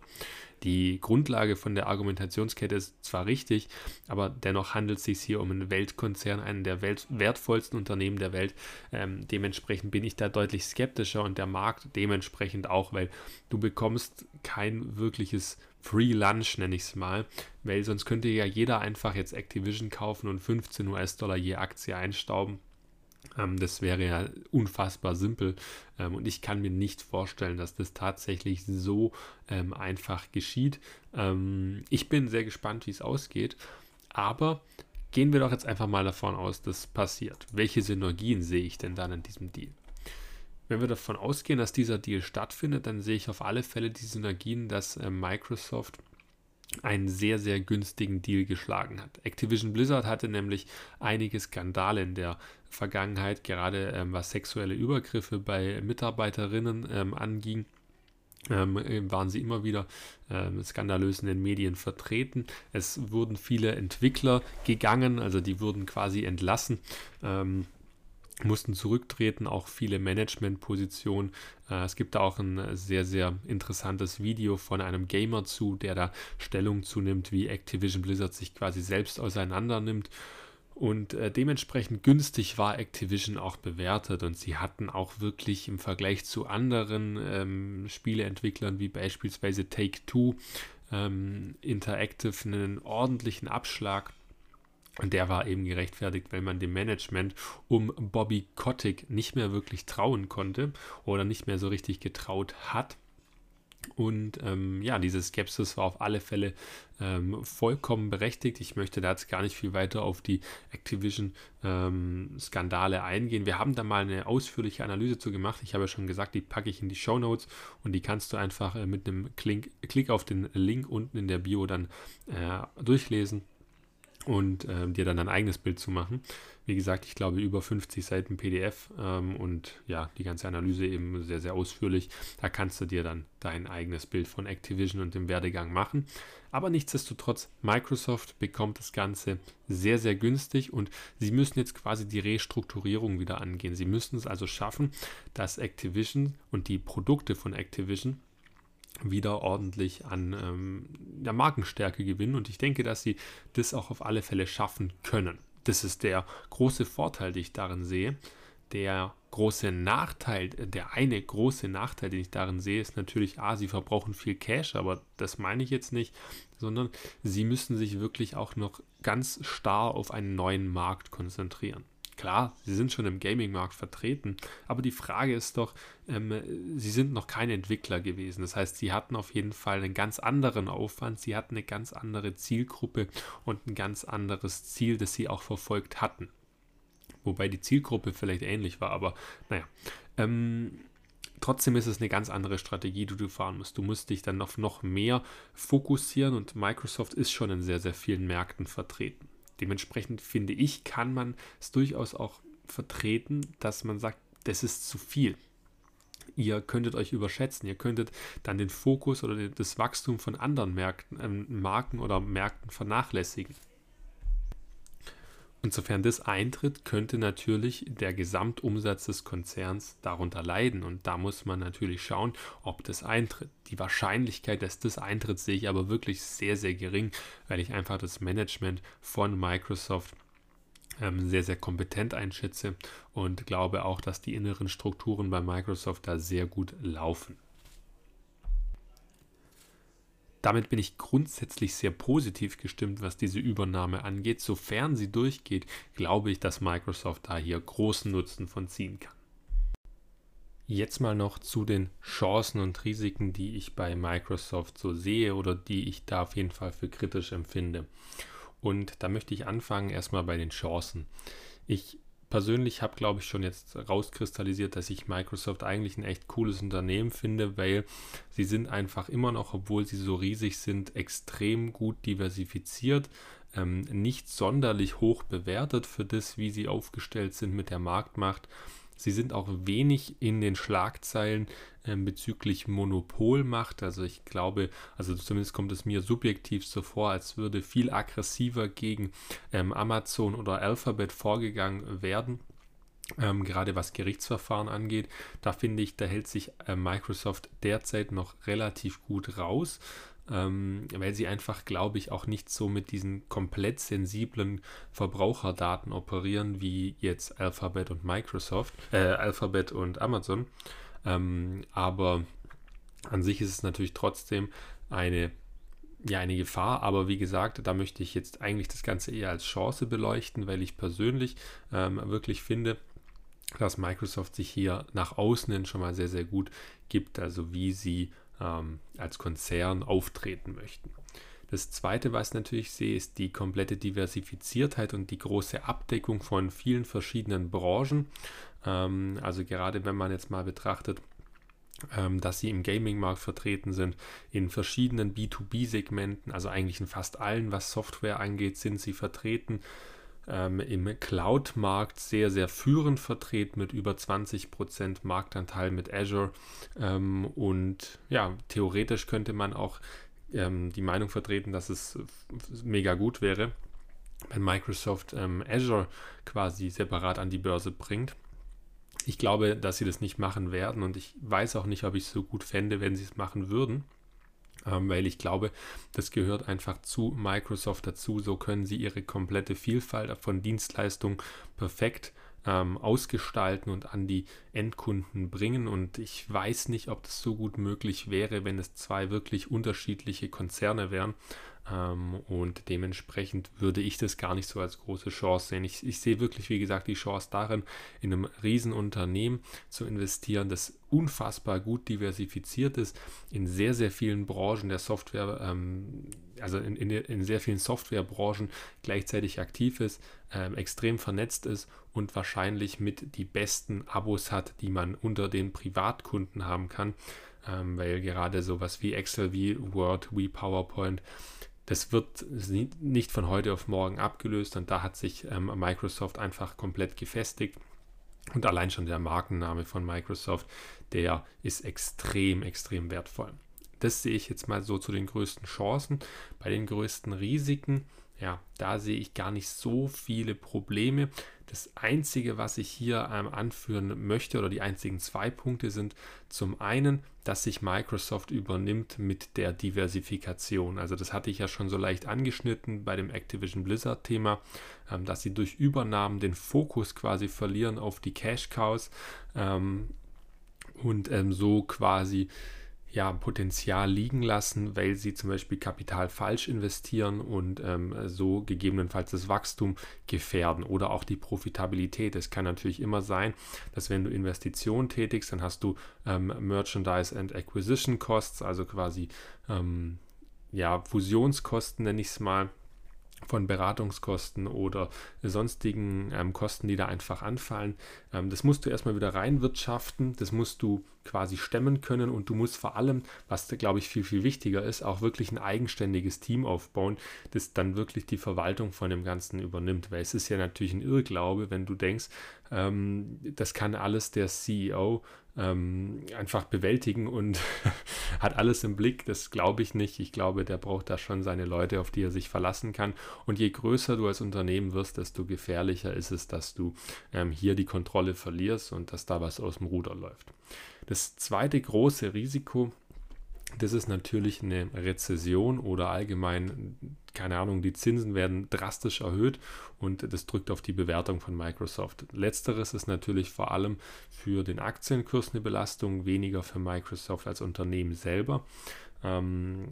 Die Grundlage von der Argumentationskette ist zwar richtig, aber dennoch handelt es sich hier um einen Weltkonzern, einen der Welt wertvollsten Unternehmen der Welt. Ähm, dementsprechend bin ich da deutlich skeptischer und der Markt dementsprechend auch, weil du bekommst kein wirkliches Free Lunch, nenne ich es mal, weil sonst könnte ja jeder einfach jetzt Activision kaufen und 15 US-Dollar je Aktie einstauben. Ähm, das wäre ja unfassbar simpel ähm, und ich kann mir nicht vorstellen, dass das tatsächlich so ähm, einfach geschieht. Ich bin sehr gespannt, wie es ausgeht, aber gehen wir doch jetzt einfach mal davon aus, dass passiert. Welche Synergien sehe ich denn dann in diesem Deal? Wenn wir davon ausgehen, dass dieser Deal stattfindet, dann sehe ich auf alle Fälle die Synergien, dass äh, Microsoft einen sehr, sehr günstigen Deal geschlagen hat. Activision Blizzard hatte nämlich einige Skandale in der Vergangenheit, gerade ähm, was sexuelle Übergriffe bei Mitarbeiterinnen ähm, anging. Ähm, waren sie immer wieder ähm, skandalös in den Medien vertreten. Es wurden viele Entwickler gegangen, also die wurden quasi entlassen. Ähm, mussten zurücktreten, auch viele Managementpositionen. Äh, es gibt da auch ein sehr, sehr interessantes Video von einem Gamer zu, der da Stellung zunimmt, wie Activision Blizzard sich quasi selbst auseinander nimmt. Und äh, dementsprechend günstig war Activision auch bewertet und sie hatten auch wirklich im Vergleich zu anderen ähm, Spieleentwicklern wie beispielsweise Take-Two ähm, Interactive einen ordentlichen Abschlag und der war eben gerechtfertigt, weil man dem Management um Bobby Kotick nicht mehr wirklich trauen konnte oder nicht mehr so richtig getraut hat. Und ähm, ja, diese Skepsis war auf alle Fälle ähm, vollkommen berechtigt. Ich möchte da jetzt gar nicht viel weiter auf die Activision-Skandale ähm, eingehen. Wir haben da mal eine ausführliche Analyse zu gemacht. Ich habe ja schon gesagt, die packe ich in die Show Notes und die kannst du einfach äh, mit einem Klick, Klick auf den Link unten in der Bio dann äh, durchlesen und äh, dir dann ein eigenes Bild zu machen. Wie gesagt, ich glaube über 50 Seiten PDF ähm, und ja, die ganze Analyse eben sehr, sehr ausführlich. Da kannst du dir dann dein eigenes Bild von Activision und dem Werdegang machen. Aber nichtsdestotrotz, Microsoft bekommt das Ganze sehr, sehr günstig und sie müssen jetzt quasi die Restrukturierung wieder angehen. Sie müssen es also schaffen, dass Activision und die Produkte von Activision wieder ordentlich an ähm, der Markenstärke gewinnen. Und ich denke, dass sie das auch auf alle Fälle schaffen können. Das ist der große Vorteil, den ich darin sehe. Der große Nachteil, der eine große Nachteil, den ich darin sehe, ist natürlich, ah, sie verbrauchen viel Cash, aber das meine ich jetzt nicht, sondern sie müssen sich wirklich auch noch ganz starr auf einen neuen Markt konzentrieren. Klar, sie sind schon im Gaming-Markt vertreten, aber die Frage ist doch, ähm, sie sind noch kein Entwickler gewesen. Das heißt, sie hatten auf jeden Fall einen ganz anderen Aufwand, sie hatten eine ganz andere Zielgruppe und ein ganz anderes Ziel, das sie auch verfolgt hatten. Wobei die Zielgruppe vielleicht ähnlich war, aber naja. Ähm, trotzdem ist es eine ganz andere Strategie, die du fahren musst. Du musst dich dann auf noch mehr fokussieren und Microsoft ist schon in sehr, sehr vielen Märkten vertreten. Dementsprechend finde ich, kann man es durchaus auch vertreten, dass man sagt, das ist zu viel. Ihr könntet euch überschätzen, ihr könntet dann den Fokus oder das Wachstum von anderen Märkten, äh, Marken oder Märkten vernachlässigen. Und sofern das eintritt, könnte natürlich der Gesamtumsatz des Konzerns darunter leiden. Und da muss man natürlich schauen, ob das eintritt. Die Wahrscheinlichkeit, dass das eintritt, sehe ich aber wirklich sehr, sehr gering, weil ich einfach das Management von Microsoft ähm, sehr, sehr kompetent einschätze und glaube auch, dass die inneren Strukturen bei Microsoft da sehr gut laufen. Damit bin ich grundsätzlich sehr positiv gestimmt, was diese Übernahme angeht. Sofern sie durchgeht, glaube ich, dass Microsoft da hier großen Nutzen von ziehen kann. Jetzt mal noch zu den Chancen und Risiken, die ich bei Microsoft so sehe oder die ich da auf jeden Fall für kritisch empfinde. Und da möchte ich anfangen erstmal bei den Chancen. Ich persönlich habe, glaube ich, schon jetzt rauskristallisiert, dass ich Microsoft eigentlich ein echt cooles Unternehmen finde, weil sie sind einfach immer noch, obwohl sie so riesig sind, extrem gut diversifiziert, ähm, nicht sonderlich hoch bewertet für das, wie sie aufgestellt sind mit der Marktmacht. Sie sind auch wenig in den Schlagzeilen äh, bezüglich Monopolmacht. Also ich glaube, also zumindest kommt es mir subjektiv so vor, als würde viel aggressiver gegen ähm, Amazon oder Alphabet vorgegangen werden. Ähm, gerade was Gerichtsverfahren angeht, da finde ich, da hält sich äh, Microsoft derzeit noch relativ gut raus ähm, weil sie einfach, glaube ich, auch nicht so mit diesen komplett sensiblen Verbraucherdaten operieren wie jetzt Alphabet und Microsoft, äh, Alphabet und Amazon. Ähm, aber an sich ist es natürlich trotzdem eine ja eine Gefahr, aber wie gesagt, da möchte ich jetzt eigentlich das Ganze eher als Chance beleuchten, weil ich persönlich ähm, wirklich finde, dass Microsoft sich hier nach außen hin schon mal sehr, sehr gut gibt, also wie sie ähm, als Konzern auftreten möchten. Das Zweite, was ich natürlich sehe, ist die komplette Diversifiziertheit und die große Abdeckung von vielen verschiedenen Branchen. Ähm, also gerade wenn man jetzt mal betrachtet, ähm, dass sie im Gaming-Markt vertreten sind. In verschiedenen B2B-Segmenten, also eigentlich in fast allen, was Software angeht, sind sie vertreten. Ähm, Im Cloud-Markt sehr, sehr führend vertreten mit über 20% Marktanteil mit Azure. Ähm, und ja, theoretisch könnte man auch ähm, die Meinung vertreten, dass es mega gut wäre, wenn Microsoft ähm, Azure quasi separat an die Börse bringt ich glaube, dass sie das nicht machen werden und ich weiß auch nicht, ob ich es so gut fände, wenn sie es machen würden, weil ich glaube, das gehört einfach zu Microsoft dazu. So können sie ihre komplette Vielfalt von Dienstleistungen perfekt ähm, ausgestalten und an die Endkunden bringen. Und ich weiß nicht, ob das so gut möglich wäre, wenn es zwei wirklich unterschiedliche Konzerne wären. Ähm, und dementsprechend würde ich das gar nicht so als große Chance sehen. Ich, ich sehe wirklich, wie gesagt, die Chance darin, in einem Riesenunternehmen zu investieren, das unfassbar gut diversifiziert ist, in sehr, sehr vielen Branchen der Software, ähm, also in, in, in, sehr vielen Softwarebranchen gleichzeitig aktiv ist, ähm, extrem vernetzt ist und wahrscheinlich mit die besten Abos hat, die man unter den Privatkunden haben kann, ähm, weil gerade sowas wie Excel, wie Word, wie PowerPoint das wird nicht von heute auf morgen abgelöst und da hat sich ähm, Microsoft einfach komplett gefestigt. Und allein schon der Markenname von Microsoft, der ist extrem, extrem wertvoll. Das sehe ich jetzt mal so zu den größten Chancen. Bei den größten Risiken, ja, da sehe ich gar nicht so viele Probleme. Das Einzige, was ich hier ähm, anführen möchte, oder die einzigen zwei Punkte sind zum einen, dass sich Microsoft übernimmt mit der Diversifikation. Also das hatte ich ja schon so leicht angeschnitten bei dem Activision Blizzard-Thema, ähm, dass sie durch Übernahmen den Fokus quasi verlieren auf die Cash-Cows ähm, und ähm, so quasi ja, Potenzial liegen lassen, weil sie zum Beispiel Kapital falsch investieren und ähm, so gegebenenfalls das Wachstum gefährden oder auch die Profitabilität. Es kann natürlich immer sein, dass wenn du Investitionen tätigst, dann hast du ähm, Merchandise and Acquisition Costs, also quasi ähm, ja, Fusionskosten nenne ich es mal von Beratungskosten oder sonstigen ähm, Kosten, die da einfach anfallen. Ähm, das musst du erstmal wieder reinwirtschaften, das musst du quasi stemmen können und du musst vor allem, was glaube ich viel, viel wichtiger ist, auch wirklich ein eigenständiges Team aufbauen, das dann wirklich die Verwaltung von dem Ganzen übernimmt. Weil es ist ja natürlich ein Irrglaube, wenn du denkst, ähm, das kann alles der CEO ähm, einfach bewältigen und hat alles im Blick. Das glaube ich nicht. Ich glaube, der braucht da schon seine Leute, auf die er sich verlassen kann. Und je größer du als Unternehmen wirst, desto gefährlicher ist es, dass du ähm, hier die Kontrolle verlierst und dass da was aus dem Ruder läuft. Das zweite große Risiko das ist natürlich eine Rezession oder allgemein, keine Ahnung, die Zinsen werden drastisch erhöht und das drückt auf die Bewertung von Microsoft. Letzteres ist natürlich vor allem für den Aktienkurs eine Belastung, weniger für Microsoft als Unternehmen selber. Ähm,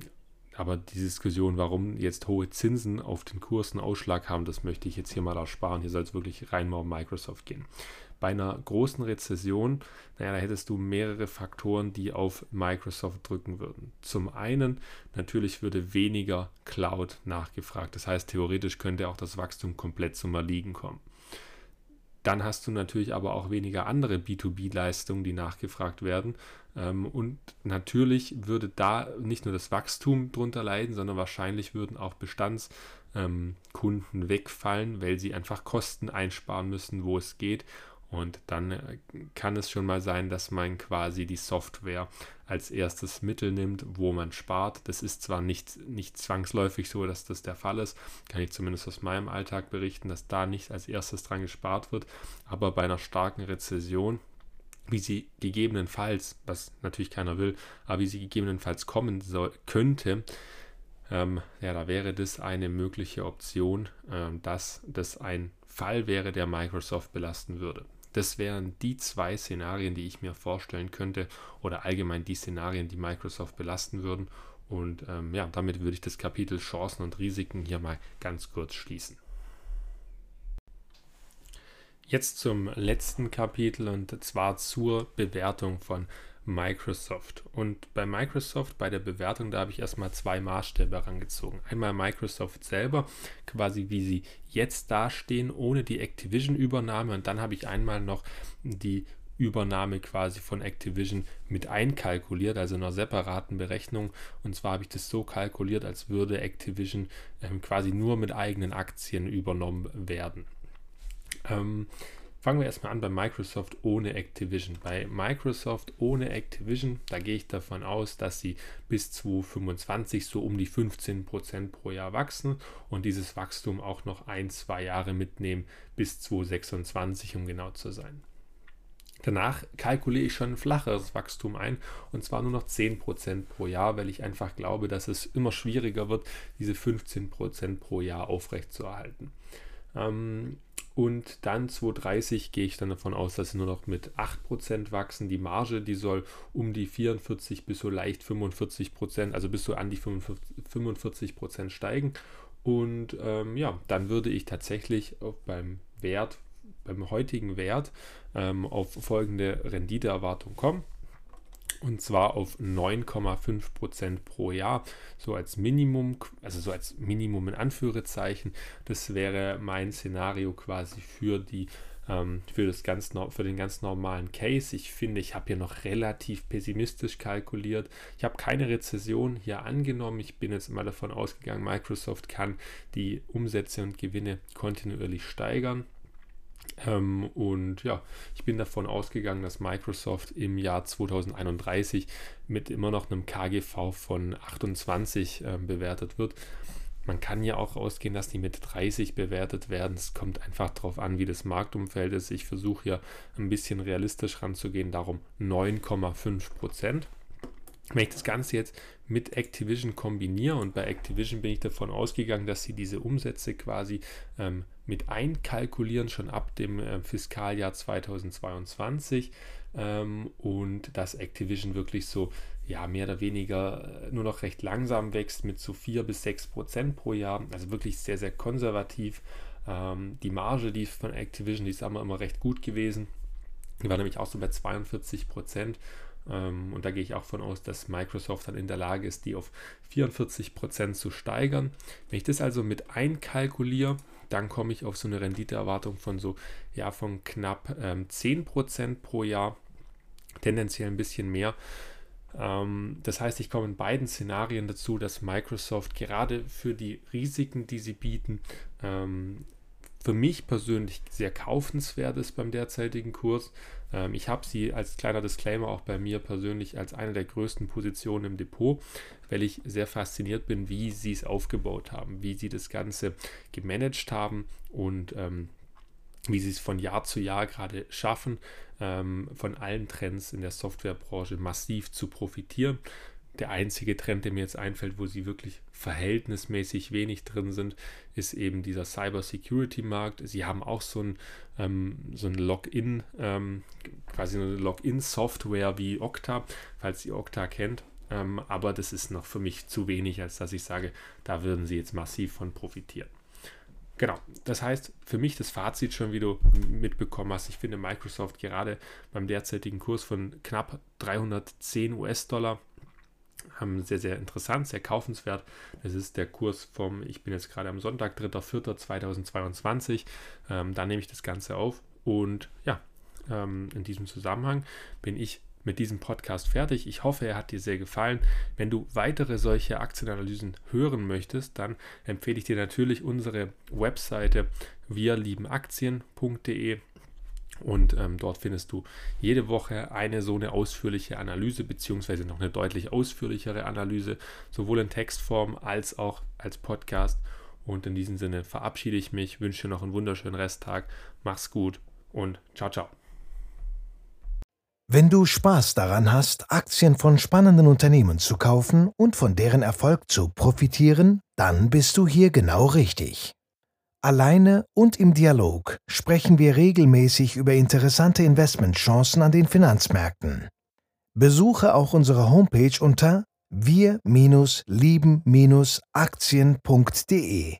aber die Diskussion, warum jetzt hohe Zinsen auf den Kursen Ausschlag haben, das möchte ich jetzt hier mal ersparen. Hier soll es wirklich rein mal um Microsoft gehen bei einer großen Rezession, naja, da hättest du mehrere Faktoren, die auf Microsoft drücken würden. Zum einen, natürlich würde weniger Cloud nachgefragt. Das heißt, theoretisch könnte auch das Wachstum komplett zum Erliegen kommen. Dann hast du natürlich aber auch weniger andere B2B-Leistungen, die nachgefragt werden. Ähm, und natürlich würde da nicht nur das Wachstum drunter leiden, sondern wahrscheinlich würden auch Bestandskunden ähm, wegfallen, weil sie einfach Kosten einsparen müssen, wo es geht und dann äh, kann es schon mal sein, dass man quasi die Software als erstes Mittel nimmt, wo man spart. Das ist zwar nicht, nicht zwangsläufig so, dass das der Fall ist, kann ich zumindest aus meinem Alltag berichten, dass da nicht als erstes dran gespart wird, aber bei einer starken Rezession, wie sie gegebenenfalls, was natürlich keiner will, aber wie sie gegebenenfalls kommen soll, könnte, ähm, ja, da wäre das eine mögliche Option, ähm, dass das ein Fall wäre, der Microsoft belasten würde. Das wären die zwei Szenarien, die ich mir vorstellen könnte oder allgemein die Szenarien, die Microsoft belasten würden. Und ähm, ja, damit würde ich das Kapitel Chancen und Risiken hier mal ganz kurz schließen. Jetzt zum letzten Kapitel und zwar zur Bewertung von Microsoft. Und bei Microsoft, bei der Bewertung, da habe ich erstmal zwei Maßstäbe herangezogen. Einmal Microsoft selber, quasi wie sie jetzt dastehen, ohne die Activision-Übernahme. Und dann habe ich einmal noch die Übernahme quasi von Activision mit einkalkuliert, also in einer separaten Berechnung. Und zwar habe ich das so kalkuliert, als würde Activision ähm, quasi nur mit eigenen Aktien übernommen werden. Ähm, fangen wir erstmal an bei Microsoft ohne Activision. Bei Microsoft ohne Activision, da gehe ich davon aus, dass sie bis 2025 so um die 15% pro Jahr wachsen und dieses Wachstum auch noch ein, zwei Jahre mitnehmen bis 2026, um genau zu sein. Danach kalkuliere ich schon ein flacheres Wachstum ein und zwar nur noch 10% pro Jahr, weil ich einfach glaube, dass es immer schwieriger wird, diese 15% pro Jahr aufrechtzuerhalten. Ähm, und dann 2030 gehe ich dann davon aus, dass sie nur noch mit 8% wachsen. Die Marge, die soll um die 44 bis so leicht 45%, also bis so an die 45%, steigen. Und ähm, ja, dann würde ich tatsächlich beim Wert, beim heutigen Wert ähm, auf folgende Renditeerwartung kommen. Und zwar auf 9,5% pro Jahr, so als Minimum, also so als Minimum in Anführungszeichen. Das wäre mein Szenario quasi für die ähm, für, das ganz, für den ganz normalen Case. Ich finde, ich habe hier noch relativ pessimistisch kalkuliert. Ich habe keine Rezession hier angenommen. Ich bin jetzt mal davon ausgegangen, Microsoft kann die Umsätze und Gewinne kontinuierlich steigern. Ähm, und ja, ich bin davon ausgegangen, dass Microsoft im Jahr 2031 mit immer noch einem KGV von 28 äh, bewertet wird. Man kann ja auch ausgehen, dass die mit 30 bewertet werden. Es kommt einfach darauf an, wie das Marktumfeld ist. Ich versuche hier ein bisschen realistisch ranzugehen, darum 9,5 Prozent. Wenn ich das Ganze jetzt mit Activision kombiniere und bei Activision bin ich davon ausgegangen, dass sie diese Umsätze quasi ähm, mit einkalkulieren, schon ab dem äh, Fiskaljahr 2022 ähm, und dass Activision wirklich so ja mehr oder weniger äh, nur noch recht langsam wächst mit so 4 bis 6 Prozent pro Jahr, also wirklich sehr, sehr konservativ. Ähm, die Marge, die von Activision, die ist immer, immer recht gut gewesen. Die war nämlich auch so bei 42 Prozent. Ähm, und da gehe ich auch von aus, dass Microsoft dann in der Lage ist, die auf 44 Prozent zu steigern. Wenn ich das also mit einkalkuliere, dann komme ich auf so eine Renditeerwartung von so, ja, von knapp ähm, 10% pro Jahr, tendenziell ein bisschen mehr. Ähm, das heißt, ich komme in beiden Szenarien dazu, dass Microsoft gerade für die Risiken, die sie bieten, ähm, für mich persönlich sehr kaufenswert ist beim derzeitigen Kurs. Ähm, ich habe sie als kleiner Disclaimer auch bei mir persönlich als eine der größten Positionen im Depot, weil ich sehr fasziniert bin, wie sie es aufgebaut haben, wie sie das Ganze gemanagt haben und ähm, wie sie es von Jahr zu Jahr gerade schaffen, ähm, von allen Trends in der Softwarebranche massiv zu profitieren der einzige Trend, der mir jetzt einfällt, wo sie wirklich verhältnismäßig wenig drin sind, ist eben dieser Cyber-Security-Markt. Sie haben auch so ein, ähm, so ein Login, ähm, quasi eine Login-Software wie Okta, falls ihr Okta kennt. Ähm, aber das ist noch für mich zu wenig, als dass ich sage, da würden sie jetzt massiv von profitieren. Genau, das heißt, für mich das Fazit schon, wie du mitbekommen hast, ich finde Microsoft gerade beim derzeitigen Kurs von knapp 310 US-Dollar sehr, sehr interessant, sehr kaufenswert. Das ist der Kurs vom, ich bin jetzt gerade am Sonntag, 3.4.2022. Ähm, da nehme ich das Ganze auf. Und ja, ähm, in diesem Zusammenhang bin ich mit diesem Podcast fertig. Ich hoffe, er hat dir sehr gefallen. Wenn du weitere solche Aktienanalysen hören möchtest, dann empfehle ich dir natürlich unsere Webseite wirliebenaktien.de. Und ähm, dort findest du jede Woche eine so eine ausführliche Analyse, beziehungsweise noch eine deutlich ausführlichere Analyse, sowohl in Textform als auch als Podcast. Und in diesem Sinne verabschiede ich mich, wünsche dir noch einen wunderschönen Resttag, mach's gut und ciao, ciao. Wenn du Spaß daran hast, Aktien von spannenden Unternehmen zu kaufen und von deren Erfolg zu profitieren, dann bist du hier genau richtig. Alleine und im Dialog sprechen wir regelmäßig über interessante Investmentchancen an den Finanzmärkten. Besuche auch unsere Homepage unter wir-lieben-aktien.de.